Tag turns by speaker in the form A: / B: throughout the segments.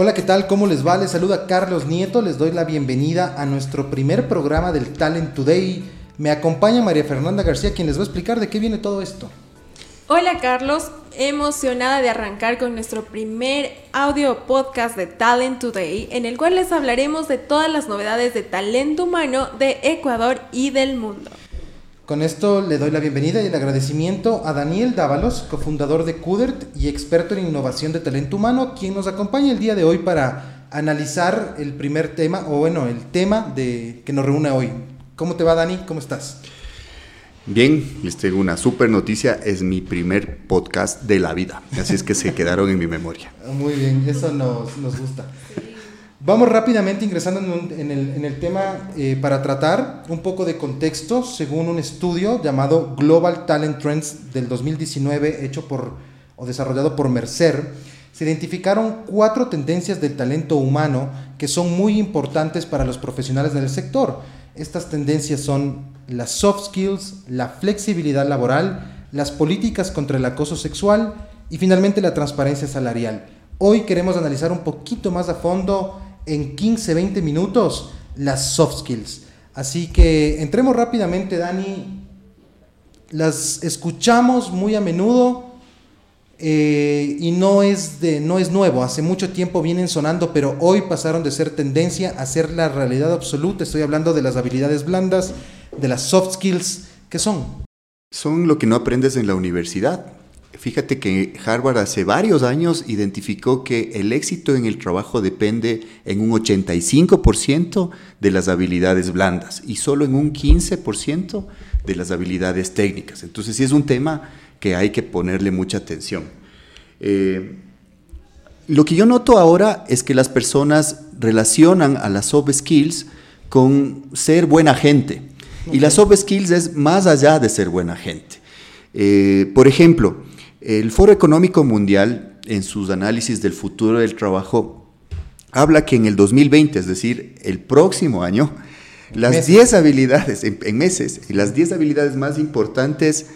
A: Hola, ¿qué tal? ¿Cómo les va? Les saluda Carlos Nieto, les doy la bienvenida a nuestro primer programa del Talent Today. Me acompaña María Fernanda García, quien les va a explicar de qué viene todo esto.
B: Hola Carlos, emocionada de arrancar con nuestro primer audio podcast de Talent Today, en el cual les hablaremos de todas las novedades de talento humano de Ecuador y del mundo.
A: Con esto le doy la bienvenida y el agradecimiento a Daniel Dávalos, cofundador de CUDERT y experto en innovación de talento humano, quien nos acompaña el día de hoy para analizar el primer tema, o bueno, el tema de, que nos reúne hoy. ¿Cómo te va, Dani? ¿Cómo estás?
C: Bien, les tengo una super noticia, es mi primer podcast de la vida, así es que se quedaron en mi memoria.
A: Muy bien, eso nos, nos gusta. Vamos rápidamente ingresando en, el, tema eh, para tratar un poco de contexto según un estudio llamado Global Talent Trends del 2019 hecho por o desarrollado por Mercer. Se identificaron cuatro tendencias del talento humano que son muy importantes para los profesionales del sector. Estas tendencias son las soft skills, la flexibilidad laboral, las políticas contra el acoso sexual y finalmente la transparencia salarial. Hoy queremos analizar un poquito más a fondo en 15, 20 minutos las soft skills. Así que entremos rápidamente, Dani. Las escuchamos muy a menudo eh, y no es, de, no es nuevo. Hace mucho tiempo vienen sonando, pero hoy pasaron de ser tendencia a ser la realidad absoluta. Estoy hablando de las habilidades blandas, de las soft skills. ¿Qué son?
C: Son lo que no aprendes en la universidad. Fíjate que Harvard hace varios años identificó que el éxito en el trabajo depende en un 85% de las habilidades blandas y solo en un 15% de las habilidades técnicas. Entonces sí es un tema que hay que ponerle mucha atención. Eh, lo que yo noto ahora es que las personas relacionan a las soft skills con ser buena gente. Y las soft skills es más allá de ser buena gente. Eh, por ejemplo, el Foro Económico Mundial, en sus análisis del futuro del trabajo, habla que en el 2020, es decir, el próximo año, las 10 habilidades, en, meses, las 10 habilidades más importantes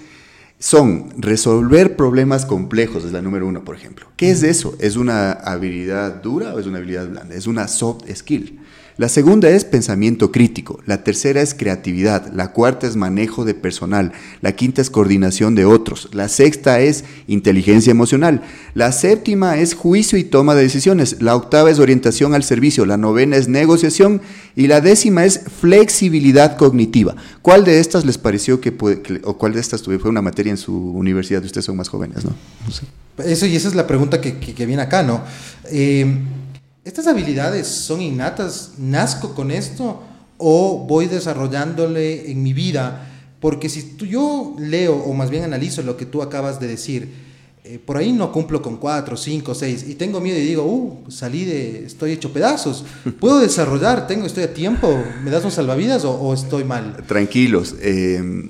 C: son resolver problemas complejos, es la número uno, por ejemplo. ¿Qué es eso? ¿Es una habilidad dura o es una habilidad blanda? Es una soft skill. La segunda es pensamiento crítico, la tercera es creatividad, la cuarta es manejo de personal, la quinta es coordinación de otros, la sexta es inteligencia emocional, la séptima es juicio y toma de decisiones, la octava es orientación al servicio, la novena es negociación y la décima es flexibilidad cognitiva. ¿Cuál de estas les pareció que, puede, o cuál de estas fue una materia en su universidad? Ustedes son más jóvenes, ¿no?
A: Eso y esa es la pregunta que, viene acá, ¿no? Eh, ¿Estas habilidades son innatas? ¿Nazco con esto o voy desarrollándole en mi vida? Porque si yo leo o más bien analizo lo que tú acabas de decir, eh, por ahí no cumplo con cuatro, cinco, seis y tengo miedo y digo, uh, salí de, estoy hecho pedazos. ¿Puedo desarrollar? ¿Tengo, estoy a tiempo? ¿Me das un salvavidas o, estoy mal?
C: Tranquilos. Em,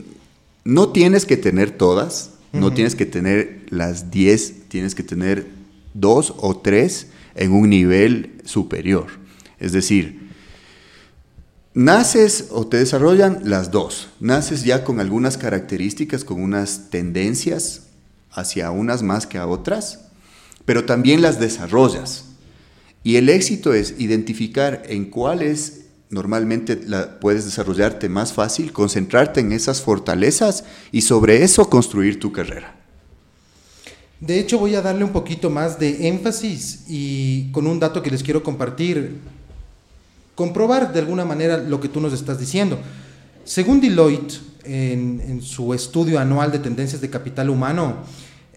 C: no tienes que tener todas, no tienes que tener las diez, tienes que tener dos o tres en un nivel superior. Es decir, naces o te desarrollan las dos. Naces ya con algunas características, con unas tendencias hacia unas más que a otras, pero también las desarrollas. Y el éxito es identificar en cuáles normalmente la, puedes desarrollarte más fácil, concentrarte en esas fortalezas y sobre eso construir tu carrera.
A: De hecho, voy a darle un poquito más de énfasis y con un dato que les quiero compartir, comprobar de alguna manera lo que tú nos estás diciendo. Según Deloitte, en, su estudio anual de tendencias de capital humano,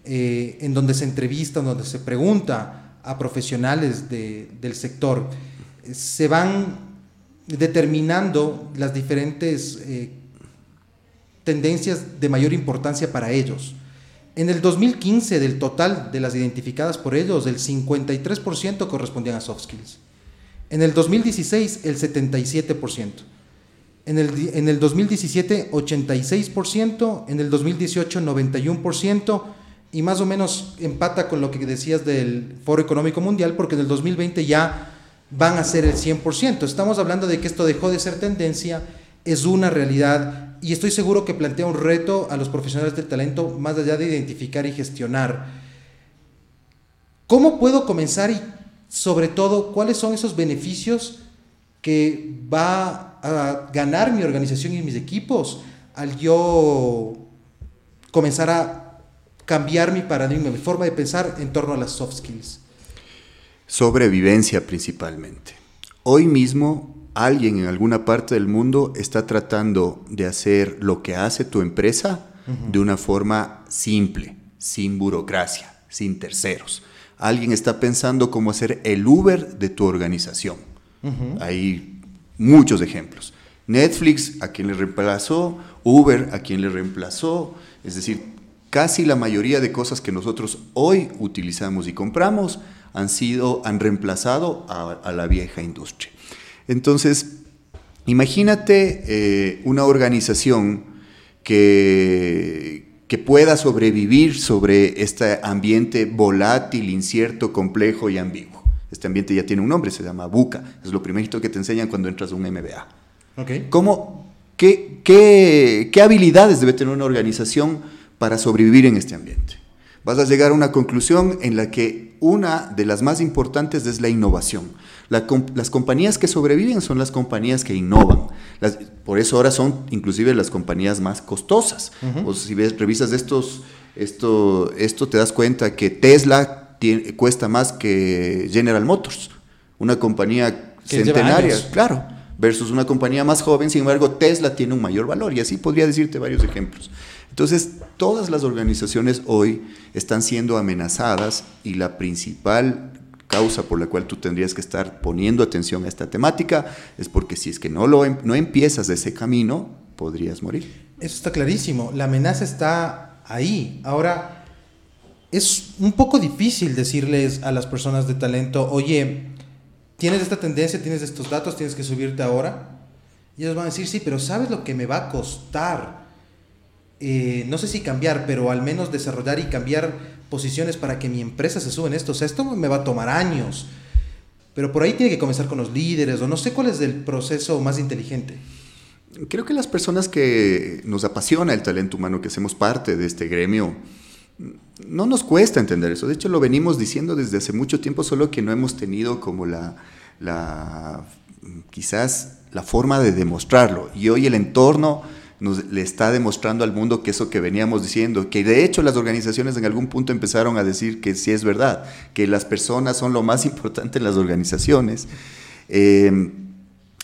A: eh, en donde se entrevista, donde se pregunta a profesionales del sector, se van determinando las diferentes eh, tendencias de mayor importancia para ellos. En el 2015, del total de las identificadas por ellos, el 53% correspondían a soft skills. En el 2016, el 77%. En el, en el 2017, 86%. En el 2018, 91%. Y más o menos empata con lo que decías del Foro Económico Mundial, porque en el 2020 ya van a ser el 100%. Estamos hablando de que esto dejó de ser tendencia, es una realidad y estoy seguro que plantea un reto a los profesionales del talento más allá de identificar y gestionar. ¿Cómo puedo comenzar y sobre todo, cuáles son esos beneficios que va a ganar mi organización y mis equipos al yo comenzar a cambiar mi paradigma, mi forma de pensar en torno a las soft skills.
C: Sobrevivencia principalmente. Hoy mismo alguien en alguna parte del mundo está tratando de hacer lo que hace tu empresa de una forma simple, sin burocracia, sin terceros. Alguien está pensando cómo hacer el Uber de tu organización. Hay muchos ejemplos. Netflix a quien le reemplazó, Uber a quien le reemplazó, es decir, casi la mayoría de cosas que nosotros hoy utilizamos y compramos han sido, han reemplazado a, la vieja industria. Entonces, imagínate eh, una organización que, que pueda sobrevivir sobre este ambiente volátil, incierto, complejo y ambiguo. Este ambiente ya tiene un nombre, se llama buca. Es lo primerito que te enseñan cuando entras a un MBA.
A: Okay.
C: ¿Cómo, qué, qué, qué habilidades debe tener una organización para sobrevivir en este ambiente? Vas a llegar a una conclusión en la que una de las más importantes es la innovación. las compañías que sobreviven son las compañías que innovan. por eso ahora son inclusive las compañías más costosas. O si ves, revisas estos, esto, esto te das cuenta que Tesla cuesta más que General Motors, una compañía centenaria, claro, versus una compañía más joven, sin embargo Tesla tiene un mayor valor y así podría decirte varios ejemplos. Entonces, todas las organizaciones hoy están siendo amenazadas y la principal causa por la cual tú tendrías que estar poniendo atención a esta temática es porque si es que no, lo, em, no empiezas ese camino, podrías morir.
A: Eso está clarísimo, la amenaza está ahí. Ahora, es un poco difícil decirles a las personas de talento, oye, tienes esta tendencia, tienes estos datos, tienes que subirte ahora. Y ellos van a decir, sí, pero ¿sabes lo que me va a costar? Eh, no sé si cambiar, pero al menos desarrollar y cambiar posiciones para que mi empresa se suba en esto. O sea, esto me va a tomar años. Pero por ahí tiene que comenzar con los líderes, o no sé cuál es el proceso más inteligente.
C: Creo que las personas que nos apasiona el talento humano, que hacemos parte de este gremio, no nos cuesta entender eso. De hecho, lo venimos diciendo desde hace mucho tiempo, solo que no hemos tenido como la, la quizás la forma de demostrarlo. Y hoy el entorno nos le está demostrando al mundo que eso que veníamos diciendo, que de hecho las organizaciones en algún punto empezaron a decir que sí es verdad, que las personas son lo más importante en las organizaciones. Eh,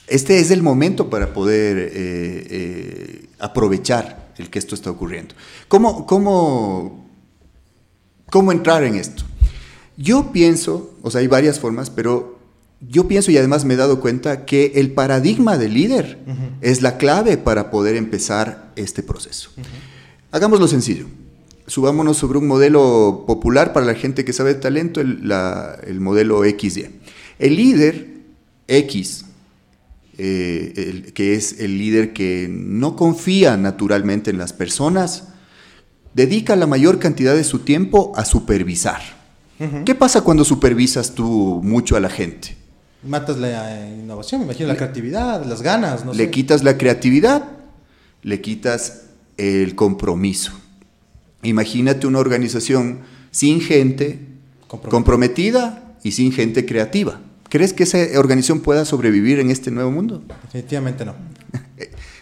C: este es el momento para poder eh, eh, aprovechar el que esto está ocurriendo. ¿Cómo, cómo, ¿Cómo entrar en esto? Yo pienso, o sea, hay varias formas, pero yo pienso y además me he dado cuenta que el paradigma del líder es la clave para poder empezar este proceso. Hagámoslo sencillo. Subámonos sobre un modelo popular para la gente que sabe de talento, el, el modelo XY. El líder X, eh, que es el líder que no confía naturalmente en las personas, dedica la mayor cantidad de su tiempo a supervisar. ¿Qué pasa cuando supervisas tú mucho a la gente?
A: Matas la innovación, me imagino, la creatividad, las ganas. No
C: le quitas la creatividad, le quitas el compromiso. Imagínate una organización sin gente comprometida y sin gente creativa. ¿Crees que esa organización pueda sobrevivir en este nuevo mundo?
A: Definitivamente no.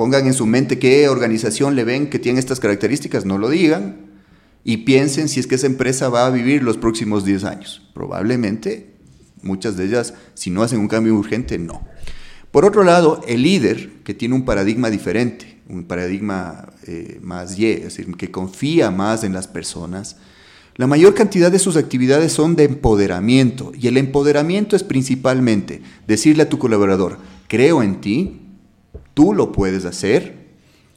C: pongan en su mente qué organización le ven que tiene estas características, no lo digan y piensen si es que esa empresa va a vivir los próximos 10 años. Probablemente muchas de ellas, si no hacen un cambio urgente, no. Por otro lado, el líder, que tiene un paradigma diferente, un paradigma eh, más Y, es decir, que confía más en las personas, la mayor cantidad de sus actividades son de empoderamiento y el empoderamiento es principalmente decirle a tu colaborador, creo en ti, tú lo puedes hacer.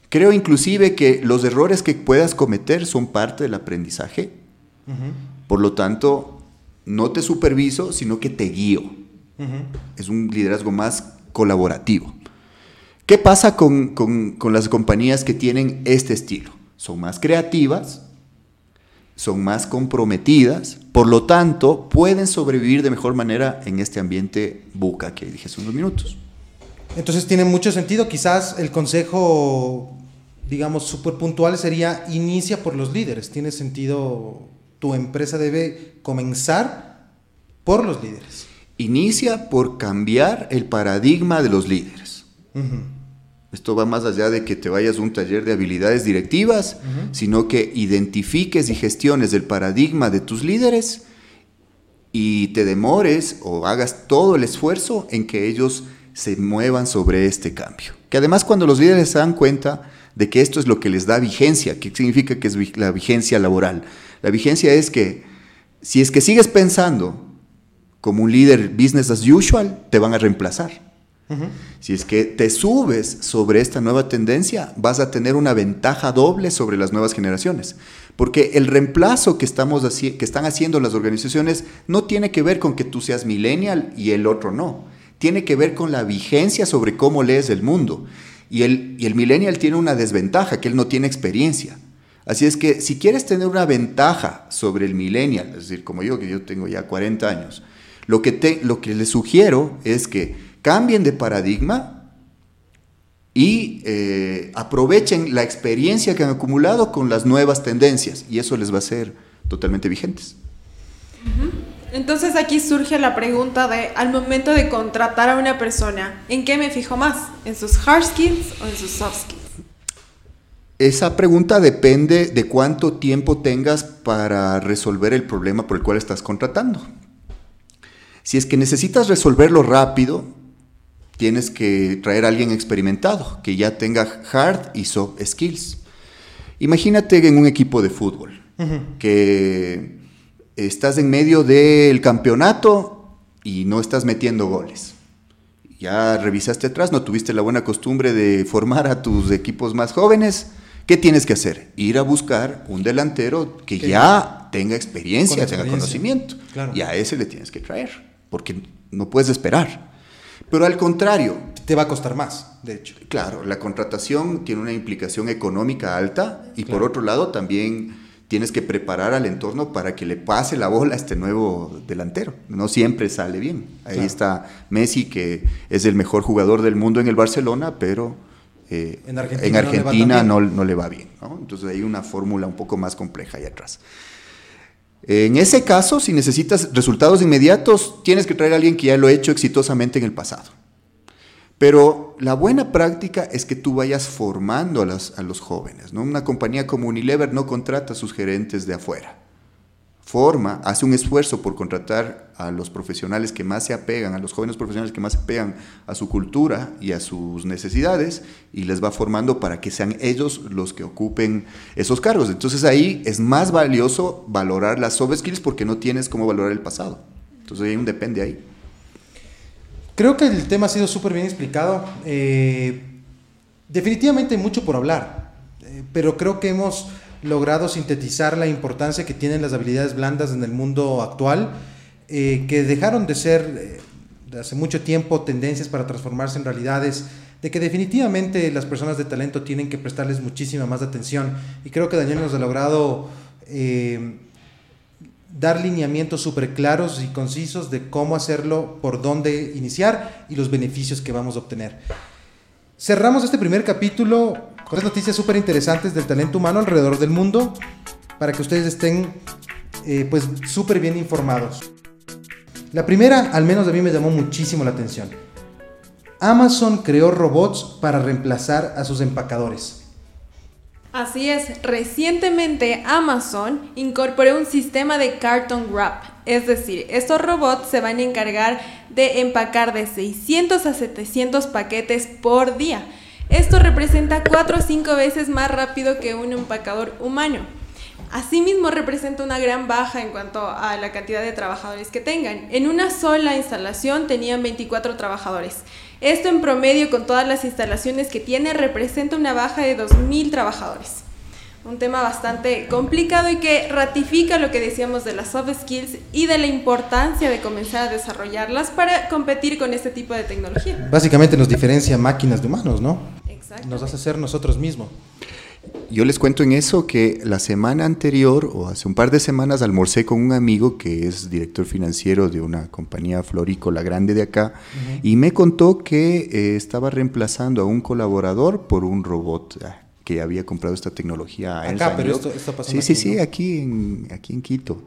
C: Creo inclusive que los errores que puedas cometer son parte del aprendizaje. Por lo tanto, no te superviso, sino que te guío. Es un liderazgo más colaborativo. ¿Qué pasa con, con, las compañías que tienen este estilo? Son más creativas, son más comprometidas, por lo tanto, pueden sobrevivir de mejor manera en este ambiente buca que dije hace unos minutos.
A: Entonces tiene mucho sentido. Quizás el consejo, digamos, súper puntual sería inicia por los líderes. Tiene sentido, tu empresa debe comenzar por los líderes.
C: Inicia por cambiar el paradigma de los líderes. Esto va más allá de que te vayas a un taller de habilidades directivas, sino que identifiques y gestiones el paradigma de tus líderes y te demores o hagas todo el esfuerzo en que ellos se muevan sobre este cambio. Que además cuando los líderes se dan cuenta de que esto es lo que les da vigencia, ¿qué significa que es la vigencia laboral? La vigencia es que si es que sigues pensando como un líder business as usual, te van a reemplazar. Si es que te subes sobre esta nueva tendencia, vas a tener una ventaja doble sobre las nuevas generaciones. Porque el reemplazo que, estamos que están haciendo las organizaciones no tiene que ver con que tú seas millennial y el otro no. Tiene que ver con la vigencia sobre cómo lees el mundo. Y el, y el millennial tiene una desventaja, que él no tiene experiencia. Así es que si quieres tener una ventaja sobre el millennial, es decir, como yo, que yo tengo ya 40 años, lo que, te, lo que les sugiero es que cambien de paradigma y eh, aprovechen la experiencia que han acumulado con las nuevas tendencias y eso les va a ser totalmente vigentes.
B: Entonces aquí surge la pregunta de, al momento de contratar a una persona, ¿en qué me fijo más? ¿En sus hard skills o en sus soft skills?
C: Esa pregunta depende de cuánto tiempo tengas para resolver el problema por el cual estás contratando. Si es que necesitas resolverlo rápido, tienes que traer a alguien experimentado, que ya tenga hard y soft skills. Imagínate en un equipo de fútbol, que estás en medio del campeonato y no estás metiendo goles. Ya revisaste atrás, no tuviste la buena costumbre de formar a tus equipos más jóvenes. ¿Qué tienes que hacer? Ir a buscar un delantero que ya tenga experiencia, tenga conocimiento. Y a ese le tienes que traer, porque no puedes esperar. Pero al contrario.
A: Te va a costar más, de hecho.
C: Claro, la contratación tiene una implicación económica alta y por otro lado también tienes que preparar al entorno para que le pase la bola a este nuevo delantero. No siempre sale bien. Ahí está Messi, que es el mejor jugador del mundo en el Barcelona, pero eh, en Argentina, no, le va bien. Entonces hay una fórmula un poco más compleja ahí atrás. En ese caso, si necesitas resultados inmediatos, tienes que traer a alguien que ya lo ha hecho exitosamente en el pasado. Pero la buena práctica es que tú vayas formando a, los jóvenes. ¿no? Una compañía como Unilever no contrata a sus gerentes de afuera forma, hace un esfuerzo por contratar a los profesionales que más se apegan, a los jóvenes profesionales que más se apegan a su cultura y a sus necesidades y les va formando para que sean ellos los que ocupen esos cargos. Entonces ahí es más valioso valorar las soft skills porque no tienes cómo valorar el pasado. Entonces hay un depende ahí.
A: Creo que el tema ha sido súper bien explicado. Eh, definitivamente hay mucho por hablar, eh, pero creo que hemos logrado sintetizar la importancia que tienen las habilidades blandas en el mundo actual, eh, que dejaron de ser eh, hace mucho tiempo tendencias para transformarse en realidades, de que definitivamente las personas de talento tienen que prestarles muchísima más atención. Y creo que Daniel nos ha logrado dar lineamientos súper claros y concisos de cómo hacerlo, por dónde iniciar y los beneficios que vamos a obtener. Cerramos este primer capítulo con tres noticias súper interesantes del talento humano alrededor del mundo para que ustedes estén eh, pues súper bien informados. La primera, al menos a mí me llamó muchísimo la atención. Amazon creó robots para reemplazar a sus empacadores.
B: Así es, recientemente Amazon incorporó un sistema de carton wrap, es decir, estos robots se van a encargar de empacar de 600 a 700 paquetes por día. Esto representa 4 o 5 veces más rápido que un empacador humano. Asimismo, representa una gran baja en cuanto a la cantidad de trabajadores que tengan. En una sola instalación tenían 24 trabajadores. Esto en promedio con todas las instalaciones que tiene representa una baja de 2.000 trabajadores. Un tema bastante complicado y que ratifica lo que decíamos de las soft skills y de la importancia de comenzar a desarrollarlas para competir con este tipo de tecnología.
A: Básicamente nos diferencia máquinas de humanos, ¿no? Exacto. Nos hace ser nosotros mismos.
C: Yo les cuento en eso que la semana anterior o hace un par de semanas almorcé con un amigo que es director financiero de una compañía florícola grande de acá y me contó que eh, estaba reemplazando a un colaborador por un robot ah, que había comprado esta tecnología.
A: Acá, pero esto,
C: Sí, sí, sí, aquí en, aquí en Quito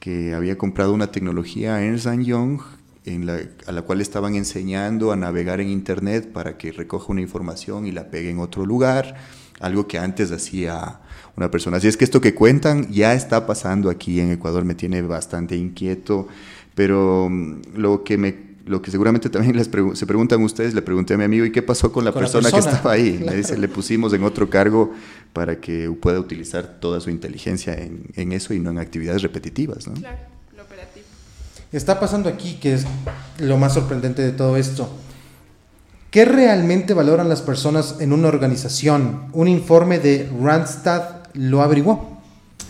C: que había comprado una tecnología Ernst Young en la, a la cual estaban enseñando a navegar en Internet para que recoja una información y la pegue en otro lugar, algo que antes hacía una persona. Así es que esto que cuentan ya está pasando aquí en Ecuador, me tiene bastante inquieto, pero mm, lo que me lo que seguramente también les se preguntan ustedes, le pregunté a mi amigo, ¿y qué pasó con la, persona, que estaba ahí? Le dice, le pusimos en otro cargo para que pueda utilizar toda su inteligencia en, en eso y no en actividades repetitivas. ¿no? Claro, lo
A: operativo. Está pasando aquí, que es lo más sorprendente de todo esto. ¿Qué realmente valoran las personas en una organización? Un informe de Randstad lo averiguó.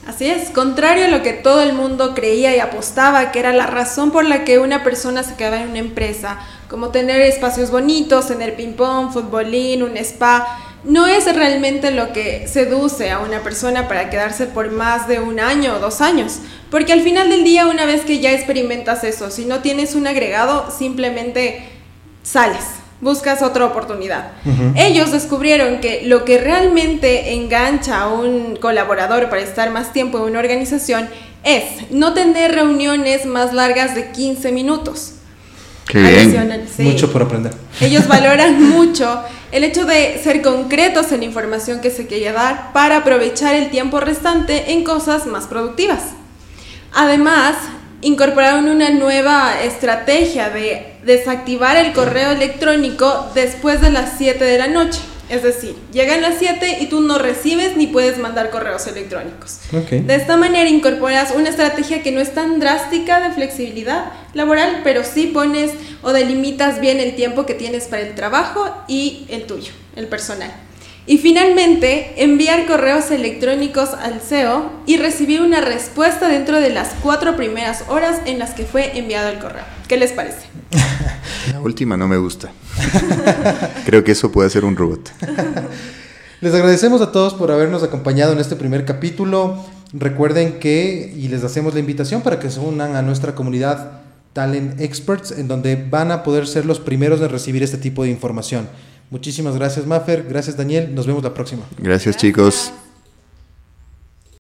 B: Así es, contrario a lo que todo el mundo creía y apostaba que era la razón por la que una persona se quedaba en una empresa, como tener espacios bonitos, tener ping-pong, futbolín, un spa, no es realmente lo que seduce a una persona para quedarse por más de un año o dos años. Porque al final del día, una vez que ya experimentas eso, si no tienes un agregado, simplemente sales buscas otra oportunidad. Ellos descubrieron que lo que realmente engancha a un colaborador para estar más tiempo en una organización es no tener reuniones más largas de 15 minutos.
C: Qué bien.
A: Mucho por aprender.
B: Ellos valoran mucho el hecho de ser concretos en la información que se quiere dar para aprovechar el tiempo restante en cosas más productivas. Además, incorporaron una nueva estrategia de desactivar el correo electrónico después de las 7 de la noche. Es decir, llegan las 7 y tú no recibes ni puedes mandar correos electrónicos. De esta manera incorporas una estrategia que no es tan drástica de flexibilidad laboral, pero sí pones o delimitas bien el tiempo que tienes para el trabajo y el tuyo, el personal. Y finalmente, enviar correos electrónicos al CEO y recibir una respuesta dentro de las cuatro primeras horas en las que fue enviado el correo. ¿Qué les parece?
C: La última no me gusta. Creo que eso puede ser un robot.
A: Les agradecemos a todos por habernos acompañado en este primer capítulo. Recuerden que, y les hacemos la invitación para que se unan a nuestra comunidad Talent Experts, en donde van a poder ser los primeros en recibir este tipo de información. Muchísimas gracias, Maffer. Gracias, Daniel. Nos vemos la próxima.
C: gracias. chicos.